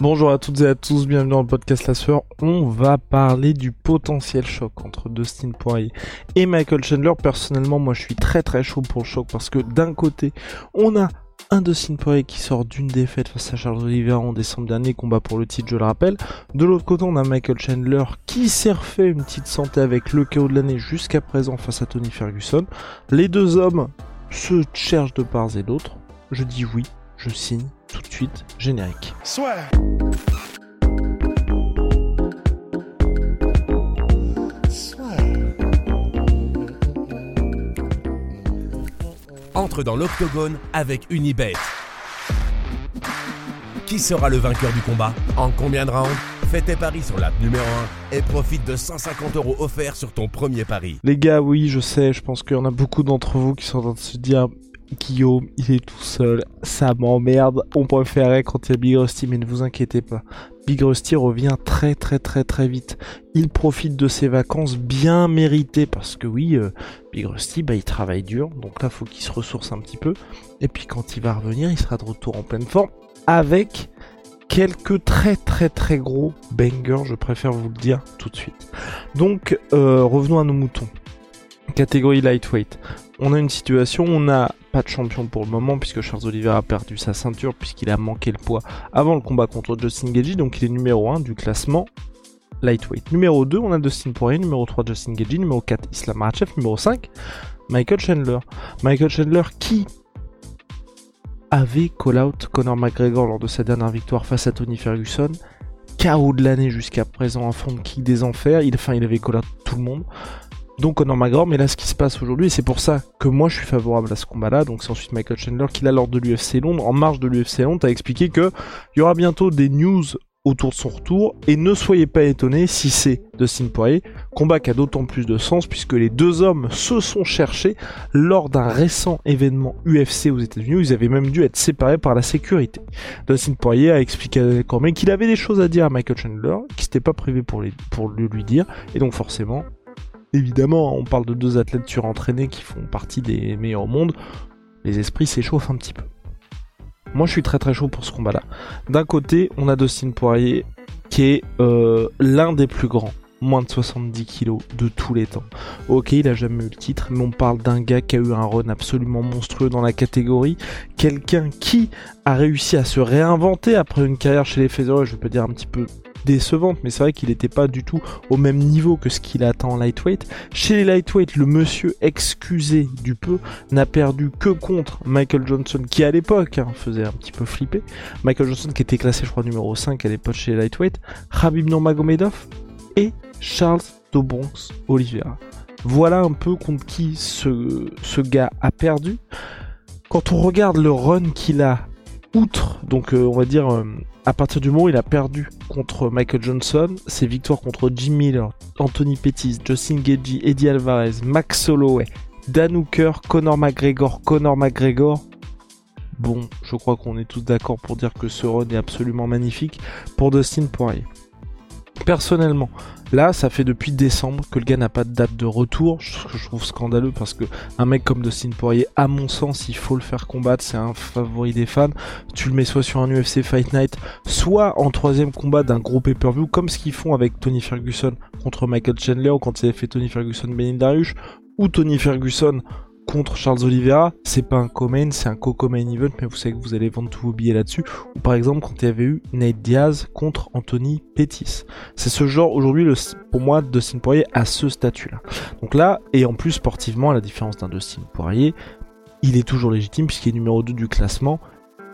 Bonjour à toutes et à tous, bienvenue dans le podcast La Sueur. On va parler du potentiel choc entre Dustin Poirier et Michael Chandler. Personnellement, moi je suis très très chaud pour le choc parce que d'un côté, on a un Dustin Poirier qui sort d'une défaite face à Charles Oliveira en décembre dernier, combat pour le titre, je le rappelle. De l'autre côté, on a Michael Chandler qui s'est refait une petite santé avec le chaos de l'année jusqu'à présent face à Tony Ferguson. Les deux hommes se cherchent de part et d'autre. Je dis oui, je signe tout de suite, générique. Swear. Entre dans l'octogone avec Unibet. Qui sera le vainqueur du combat En combien de rounds Fais tes paris sur l'app numéro 1 et profite de 150 euros offerts sur ton premier pari. Les gars, oui, je sais, je pense qu'il y en a beaucoup d'entre vous qui sont en train de se dire Guillaume, il est tout seul, ça m'emmerde, on préférait quand il y a Big Rusty, mais ne vous inquiétez pas. Big Rusty revient très très très très vite. Il profite de ses vacances bien méritées parce que oui, euh, Big Rusty, bah, il travaille dur, donc là faut qu'il se ressource un petit peu. Et puis quand il va revenir, il sera de retour en pleine forme avec quelques très très très gros bangers, je préfère vous le dire tout de suite. Donc euh, revenons à nos moutons. Catégorie lightweight. On a une situation, on n'a pas de champion pour le moment puisque Charles Oliveira a perdu sa ceinture puisqu'il a manqué le poids avant le combat contre Justin Gagey, donc il est numéro 1 du classement lightweight. Numéro 2, on a Dustin Poirier, numéro 3 Justin Gagey, numéro 4 Islam Makhachev, numéro 5 Michael Chandler. Michael Chandler qui avait call out Conor McGregor lors de sa dernière victoire face à Tony Ferguson. KO de l'année jusqu'à présent, un front kick des enfers. Il, enfin, il avait call out tout le monde. Donc Conor McGregor, mais là ce qui se passe aujourd'hui, c'est pour ça que moi je suis favorable à ce combat-là, donc c'est ensuite Michael Chandler qui là lors de l'UFC Londres, en marge de l'UFC Londres, a expliqué que il y aura bientôt des news autour de son retour, et ne soyez pas étonnés si c'est Dustin Poirier, combat qui a d'autant plus de sens puisque les deux hommes se sont cherchés lors d'un récent événement UFC aux États-Unis où ils avaient même dû être séparés par la sécurité. Dustin Poirier a expliqué quand même qu'il avait des choses à dire à Michael Chandler, qui s'était pas privé pour, lui dire, et donc forcément, évidemment, on parle de deux athlètes surentraînés qui font partie des meilleurs au monde, les esprits s'échauffent un petit peu. Moi, je suis très très chaud pour ce combat-là. D'un côté, on a Dustin Poirier, qui est euh, l'un des plus grands, moins de 70 kilos de tous les temps. Ok, il a jamais eu le titre, mais on parle d'un gars qui a eu un run absolument monstrueux dans la catégorie, quelqu'un qui a réussi à se réinventer après une carrière chez les fédéraux, je peux dire un petit peu décevante, mais c'est vrai qu'il n'était pas du tout au même niveau que ce qu'il attend en lightweight. Chez les lightweight, le monsieur excusé du peu n'a perdu que contre Michael Johnson, qui à l'époque hein, faisait un petit peu flipper. Michael Johnson qui était classé, je crois, numéro 5 à l'époque chez les lightweight. Khabib Nurmagomedov et Charles de Bronx Oliveira. Voilà un peu contre qui ce, ce gars a perdu. Quand on regarde le run qu'il a outre, donc euh, on va dire euh, à partir du moment où il a perdu contre Michael Johnson, ses victoires contre Jim Miller, Anthony Pettis, Justin Gagey, Eddie Alvarez, Max Holloway, Dan Hooker, Conor McGregor, Conor McGregor. Bon, je crois qu'on est tous d'accord pour dire que ce run est absolument magnifique pour Dustin Poirier. Personnellement, là, ça fait depuis décembre que le gars n'a pas de date de retour, ce que je trouve scandaleux parce que un mec comme Dustin Poirier, à mon sens, il faut le faire combattre, c'est un favori des fans. Tu le mets soit sur un UFC Fight Night, soit en troisième combat d'un gros pay-per-view, comme ce qu'ils font avec Tony Ferguson contre Michael Chandler quand il avait fait Tony Ferguson Benin Darius, ou Tony Ferguson contre Charles Oliveira, c'est pas un co-main, c'est un co-main event, mais vous savez que vous allez vendre tous vos billets là-dessus. Ou par exemple, quand il y avait eu Nate Diaz contre Anthony Pettis. C'est ce genre, aujourd'hui, pour moi, Dustin Poirier a ce statut-là. Donc là, et en plus, sportivement, à la différence d'un Dustin Poirier, il est toujours légitime puisqu'il est numéro 2 du classement.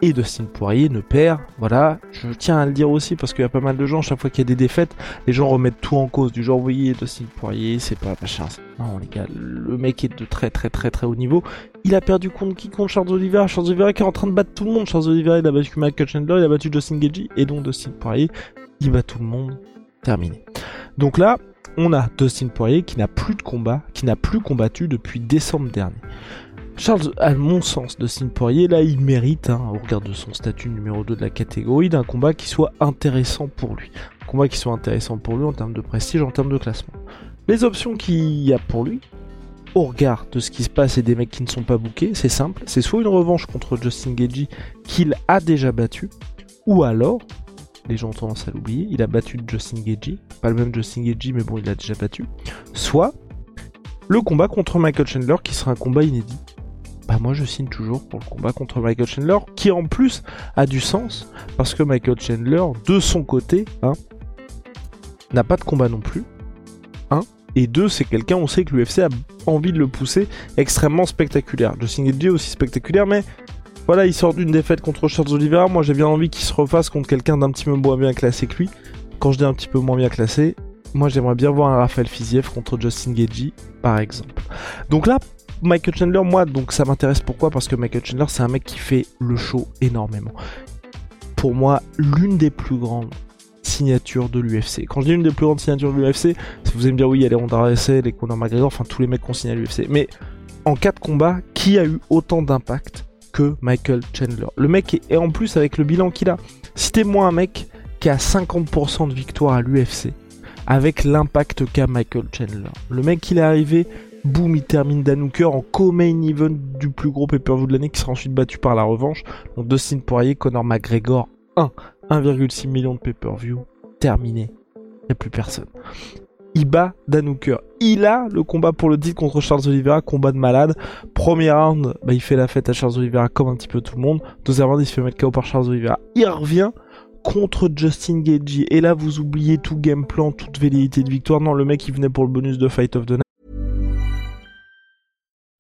Et Dustin Poirier ne perd, voilà, je tiens à le dire aussi parce qu'il y a pas mal de gens, chaque fois qu'il y a des défaites, les gens remettent tout en cause, du genre, voyez, Dustin Poirier, c'est pas machin. Non, les gars, le mec est de très très très très haut niveau. Il a perdu contre qui Contre Charles Oliveira? Charles Oliveira qui est en train de battre tout le monde. Charles Oliveira, il a battu Michael Chandler, il a battu Justin Gagey, et donc Dustin Poirier, il bat tout le monde. Terminé. Donc là, on a Dustin Poirier qui n'a plus de combat, qui n'a plus combattu depuis décembre dernier. Charles, à mon sens, Dustin Poirier, là, il mérite, hein, au regard de son statut numéro 2 de la catégorie, d'un combat qui soit intéressant pour lui. Un combat qui soit intéressant pour lui en termes de prestige, en termes de classement. Les options qu'il y a pour lui, au regard de ce qui se passe et des mecs qui ne sont pas bookés, c'est simple, c'est soit une revanche contre Justin Gagey qu'il a déjà battu, ou alors les gens ont tendance à l'oublier, il a battu Justin Gagey, pas le même Justin Gagey, mais bon, il l'a déjà battu. Soit le combat contre Michael Chandler, qui sera un combat inédit. Bah moi je signe toujours pour le combat contre Michael Chandler, qui en plus a du sens, parce que Michael Chandler, de son côté, hein, n'a pas de combat non plus. Un, et deux, c'est quelqu'un, on sait que l'UFC a envie de le pousser extrêmement spectaculaire. Justin Gagey aussi spectaculaire, mais voilà, il sort d'une défaite contre Charles Oliveira. Moi, j'ai bien envie qu'il se refasse contre quelqu'un d'un petit peu moins bien classé que lui. Quand je dis un petit peu moins bien classé, moi, j'aimerais bien voir un Raphaël Fiziev contre Justin Gagey, par exemple. Donc là, Michael Chandler, moi, donc ça m'intéresse pourquoi? Parce que Michael Chandler, c'est un mec qui fait le show énormément. Pour moi, l'une des plus grandes signatures de l'UFC. Quand je dis une des plus grandes signatures de l'UFC, vous allez me dire oui, il y a les Ronda Rousey, les Conor McGregor, enfin tous les mecs qu'on signe à l'UFC. Mais en cas de combat, qui a eu autant d'impact que Michael Chandler? Le mec est, et en plus avec le bilan qu'il a. Citez-moi un mec qui a 50% de victoire à l'UFC avec l'impact qu'a Michael Chandler. Le mec il est arrivé, boum, il termine Dan en co-main event du plus gros pay-per-view de l'année qui sera ensuite battu par la revanche. Donc Dustin Poirier, Conor McGregor 1, 1,6 million de pay-per-view, terminé. Il n'y a plus personne il bat Dan Hooker. Il a le combat pour le titre contre Charles Oliveira, combat de malade. Premier round, bah, il fait la fête à Charles Oliveira comme un petit peu tout le monde. Deuxième round, il se fait mettre KO par Charles Oliveira. Il revient contre Justin Gagey. Et là, vous oubliez tout game plan, toute velléité de victoire. Non, le mec, il venait pour le bonus de Fight of the Night.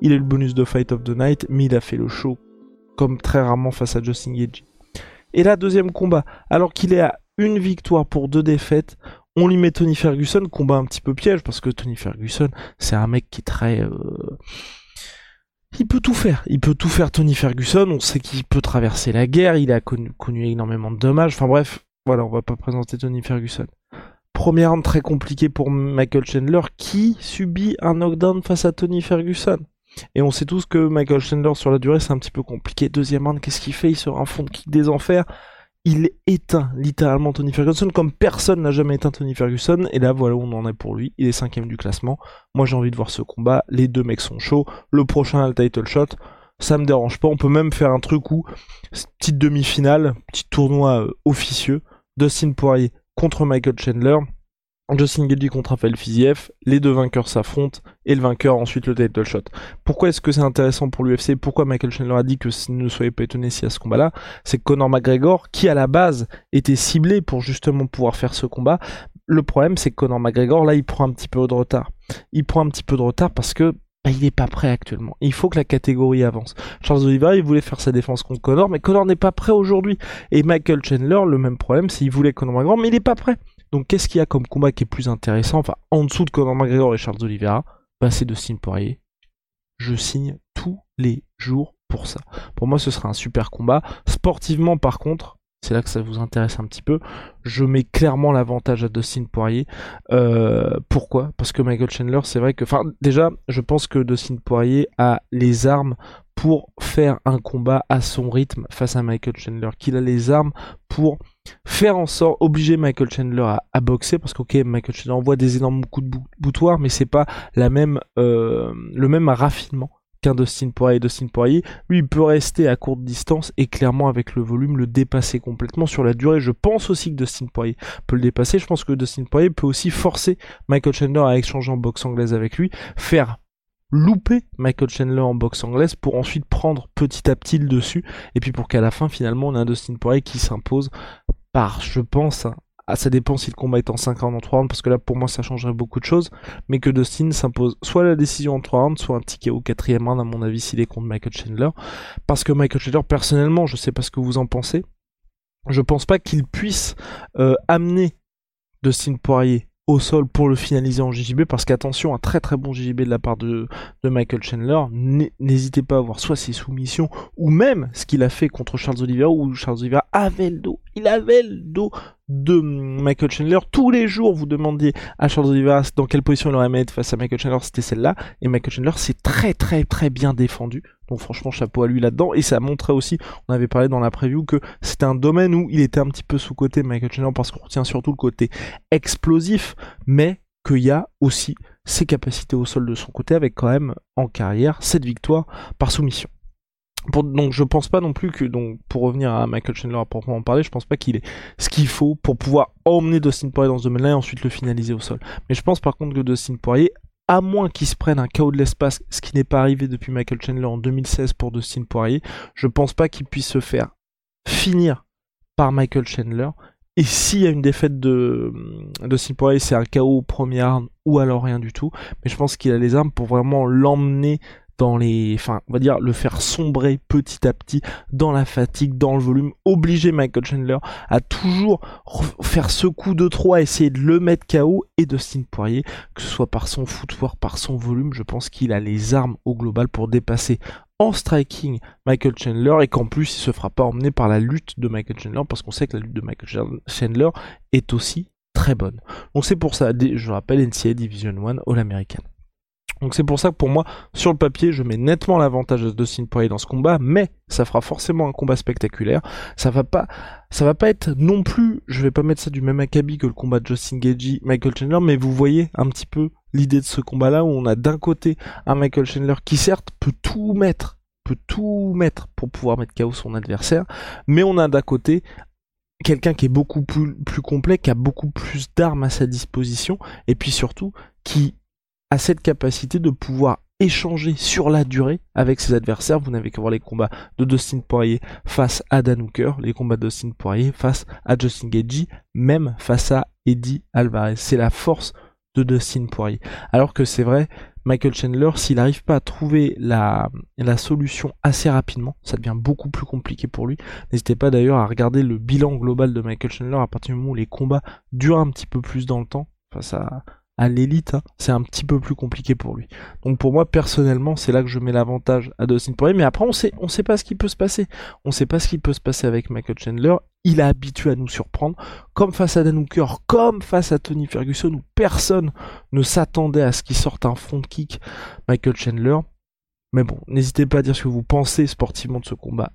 Il est le bonus de Fight of the Night, mais il a fait le show comme très rarement face à Justin Gage. Et là, deuxième combat, alors qu'il est à une victoire pour deux défaites, on lui met Tony Ferguson, combat un petit peu piège, parce que Tony Ferguson, c'est un mec qui est très... Euh, il peut tout faire, il peut tout faire Tony Ferguson, on sait qu'il peut traverser la guerre, il a connu, connu énormément de dommages, enfin bref, voilà, on va pas présenter Tony Ferguson. Première round très compliqué pour Michael Chandler qui subit un knockdown face à Tony Ferguson. Et on sait tous que Michael Chandler sur la durée c'est un petit peu compliqué. Deuxième round, qu'est-ce qu'il fait? Il sort un fond de kick des enfers. Il éteint littéralement Tony Ferguson comme personne n'a jamais éteint Tony Ferguson. Et là voilà où on en est pour lui. Il est cinquième du classement. Moi j'ai envie de voir ce combat. Les deux mecs sont chauds. Le prochain a le title shot. Ça me dérange pas. On peut même faire un truc où petite demi-finale, petit tournoi euh, officieux. Dustin Poirier contre Michael Chandler. Justin Gagey contre Raphaël Fiziev, les deux vainqueurs s'affrontent et le vainqueur ensuite le title shot. Pourquoi est-ce que c'est intéressant pour l'UFC Pourquoi Michael Chandler a dit que ne soyez pas étonnés si à ce combat-là? C'est Conor McGregor, qui à la base était ciblé pour justement pouvoir faire ce combat, le problème c'est que Conor McGregor là il prend un petit peu de retard. Il prend un petit peu de retard parce que bah, il n'est pas prêt actuellement. Il faut que la catégorie avance. Charles Oliveira, il voulait faire sa défense contre Conor, mais Conor n'est pas prêt aujourd'hui. Et Michael Chandler, le même problème, qu'il voulait Conor McGregor, mais il n'est pas prêt. Donc qu'est-ce qu'il y a comme combat qui est plus intéressant? Enfin, en dessous de Conor McGregor et Charles Oliveira, bah, c'est Dustin Poirier. Je signe tous les jours pour ça. Pour moi, ce sera un super combat. Sportivement, par contre, c'est là que ça vous intéresse un petit peu. Je mets clairement l'avantage à Dustin Poirier. Euh, pourquoi? Parce que Michael Chandler, c'est vrai que, enfin, déjà, je pense que Dustin Poirier a les armes pour faire un combat à son rythme face à Michael Chandler. Qu'il a les armes pour faire en sorte, obliger Michael Chandler à, boxer, parce que Michael Chandler envoie des énormes coups de boutoir, mais c'est pas euh, le même raffinement qu'un Dustin Poirier. Dustin Poirier, lui, il peut rester à courte distance et clairement avec le volume le dépasser complètement sur la durée. Je pense aussi que Dustin Poirier peut le dépasser. Je pense que Dustin Poirier peut aussi forcer Michael Chandler à échanger en boxe anglaise avec lui, faire louper Michael Chandler en boxe anglaise pour ensuite prendre petit à petit le dessus et puis pour qu'à la fin finalement on a un Dustin Poirier qui s'impose par je pense ah, ça dépend si le combat est en 5 rounds ou en 3 rounds, parce que là, pour moi, ça changerait beaucoup de choses. Mais que Dustin s'impose soit la décision en 3 rounds, soit un ticket au quatrième round, à mon avis, s'il est contre Michael Chandler. Parce que Michael Chandler, personnellement, je sais pas ce que vous en pensez, je pense pas qu'il puisse euh, amener Dustin Poirier au sol pour le finaliser en JJB parce qu'attention un très très bon JJB de la part de, de Michael Chandler n'hésitez pas à voir soit ses soumissions ou même ce qu'il a fait contre Charles Oliveira où Charles Oliveira avait le dos il avait le dos de Michael Chandler. Tous les jours, vous demandiez à Charles Oliveira dans quelle position il aurait aimé être face à Michael Chandler, c'était celle-là. Et Michael Chandler s'est très très très bien défendu. Donc franchement, chapeau à lui là-dedans. Et ça montrait aussi, on avait parlé dans la preview, que c'était un domaine où il était un petit peu sous-côté, Michael Chandler, parce qu'on retient surtout le côté explosif, mais qu'il y a aussi ses capacités au sol de son côté, avec quand même en carrière cette victoire par soumission donc je pense pas non plus que pour revenir à Michael Chandler à proprement parler, je pense pas qu'il ait ce qu'il faut pour pouvoir emmener Dustin Poirier dans ce domaine-là et ensuite le finaliser au sol. Mais je pense par contre que Dustin Poirier, à moins qu'il se prenne un chaos de l'espace, ce qui n'est pas arrivé depuis Michael Chandler en 2016 pour Dustin Poirier, je pense pas qu'il puisse se faire finir par Michael Chandler. Et s'il y a une défaite de, Dustin Poirier, c'est un chaos au premier round ou alors rien du tout. Mais je pense qu'il a les armes pour vraiment l'emmener dans les, enfin, on va dire le faire sombrer petit à petit dans la fatigue, dans le volume, obliger Michael Chandler à toujours faire ce coup de 3, essayer de le mettre KO et Dustin Poirier, que ce soit par son footwork, par son volume, je pense qu'il a les armes au global pour dépasser en striking Michael Chandler et qu'en plus il se fera pas emmener par la lutte de Michael Chandler parce qu'on sait que la lutte de Michael Chandler est aussi très bonne. Donc c'est pour ça, je rappelle NCAA Division 1 All-American. Donc c'est pour ça que pour moi, sur le papier, je mets nettement l'avantage de Dustin Poirier dans ce combat, mais ça fera forcément un combat spectaculaire. Ça va pas, ça va pas être non plus, je vais pas mettre ça du même acabit que le combat de Justin Gagey, Michael Chandler, mais vous voyez un petit peu l'idée de ce combat-là où on a d'un côté un Michael Chandler qui certes peut tout mettre, peut tout mettre pour pouvoir mettre KO son adversaire, mais on a d'un côté quelqu'un qui est beaucoup plus, plus complet, qui a beaucoup plus d'armes à sa disposition, et puis surtout qui a cette capacité de pouvoir échanger sur la durée avec ses adversaires. Vous n'avez qu'à voir les combats de Dustin Poirier face à Dan Hooker, les combats de Dustin Poirier face à Justin Gagey, même face à Eddie Alvarez. C'est la force de Dustin Poirier. Alors que c'est vrai, Michael Chandler, s'il n'arrive pas à trouver la, la solution assez rapidement, ça devient beaucoup plus compliqué pour lui. N'hésitez pas d'ailleurs à regarder le bilan global de Michael Chandler à partir du moment où les combats durent un petit peu plus dans le temps face à, à l'élite, hein, c'est un petit peu plus compliqué pour lui. Donc pour moi personnellement, c'est là que je mets l'avantage à Dustin Poirier. Mais après, on sait, on sait pas ce qui peut se passer. On sait pas ce qui peut se passer avec Michael Chandler. Il est habitué à nous surprendre, comme face à Dan Hooker, comme face à Tony Ferguson, où personne ne s'attendait à ce qu'il sorte un front kick. Michael Chandler. Mais bon, n'hésitez pas à dire ce que vous pensez sportivement de ce combat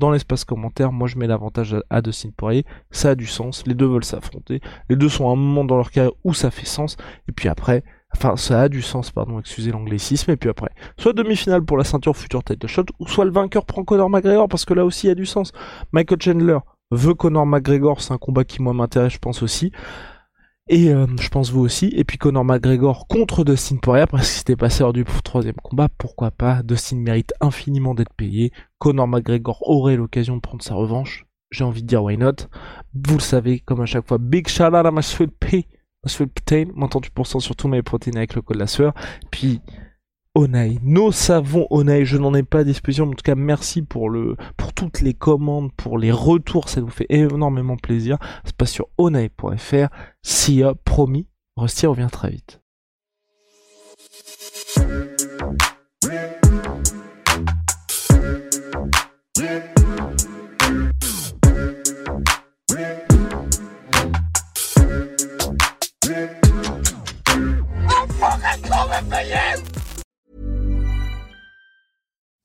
dans l'espace commentaire, moi je mets l'avantage à Dustin Poirier, ça a du sens, les deux veulent s'affronter, les deux sont à un moment dans leur carrière où ça fait sens, et puis après, enfin ça a du sens, pardon, excusez l'anglicisme, et puis après, soit demi-finale pour la ceinture future title shot, ou soit le vainqueur prend Conor McGregor, parce que là aussi il y a du sens. Michael Chandler veut Conor McGregor, c'est un combat qui moi m'intéresse, je pense aussi. Et euh, je pense vous aussi. Et puis Conor McGregor contre Dustin Poirier, parce qu'il s'était passé hors du troisième combat, pourquoi pas? Dustin mérite infiniment d'être payé. Conor McGregor aurait l'occasion de prendre sa revanche. J'ai envie de dire why not? Vous le savez, comme à chaque fois, big shout out à ma P, ma Pain, moins 38% sur tous mes protéines avec le code de la sueur? Puis Onai. Nous savons Onai, je n'en ai pas à disposition, en tout cas merci pour le pour toutes les commandes, pour les retours, ça nous fait énormément plaisir. C'est pas sur onai.fr. Si promis, Rusty revient très vite.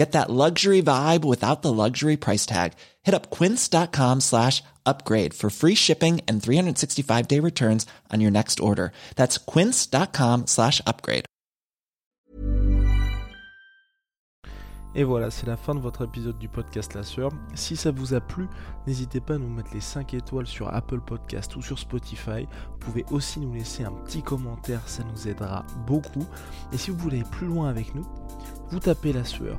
Get that luxury vibe without the luxury price tag. Hit up quince.com slash upgrade for free shipping and 365-day returns on your next order. That's quince.com slash upgrade. Et voilà, c'est la fin de votre épisode du podcast La Sueur. Si ça vous a plu, n'hésitez pas à nous mettre les 5 étoiles sur Apple Podcast ou sur Spotify. Vous pouvez aussi nous laisser un petit commentaire, ça nous aidera beaucoup. Et si vous voulez aller plus loin avec nous, vous tapez La Sueur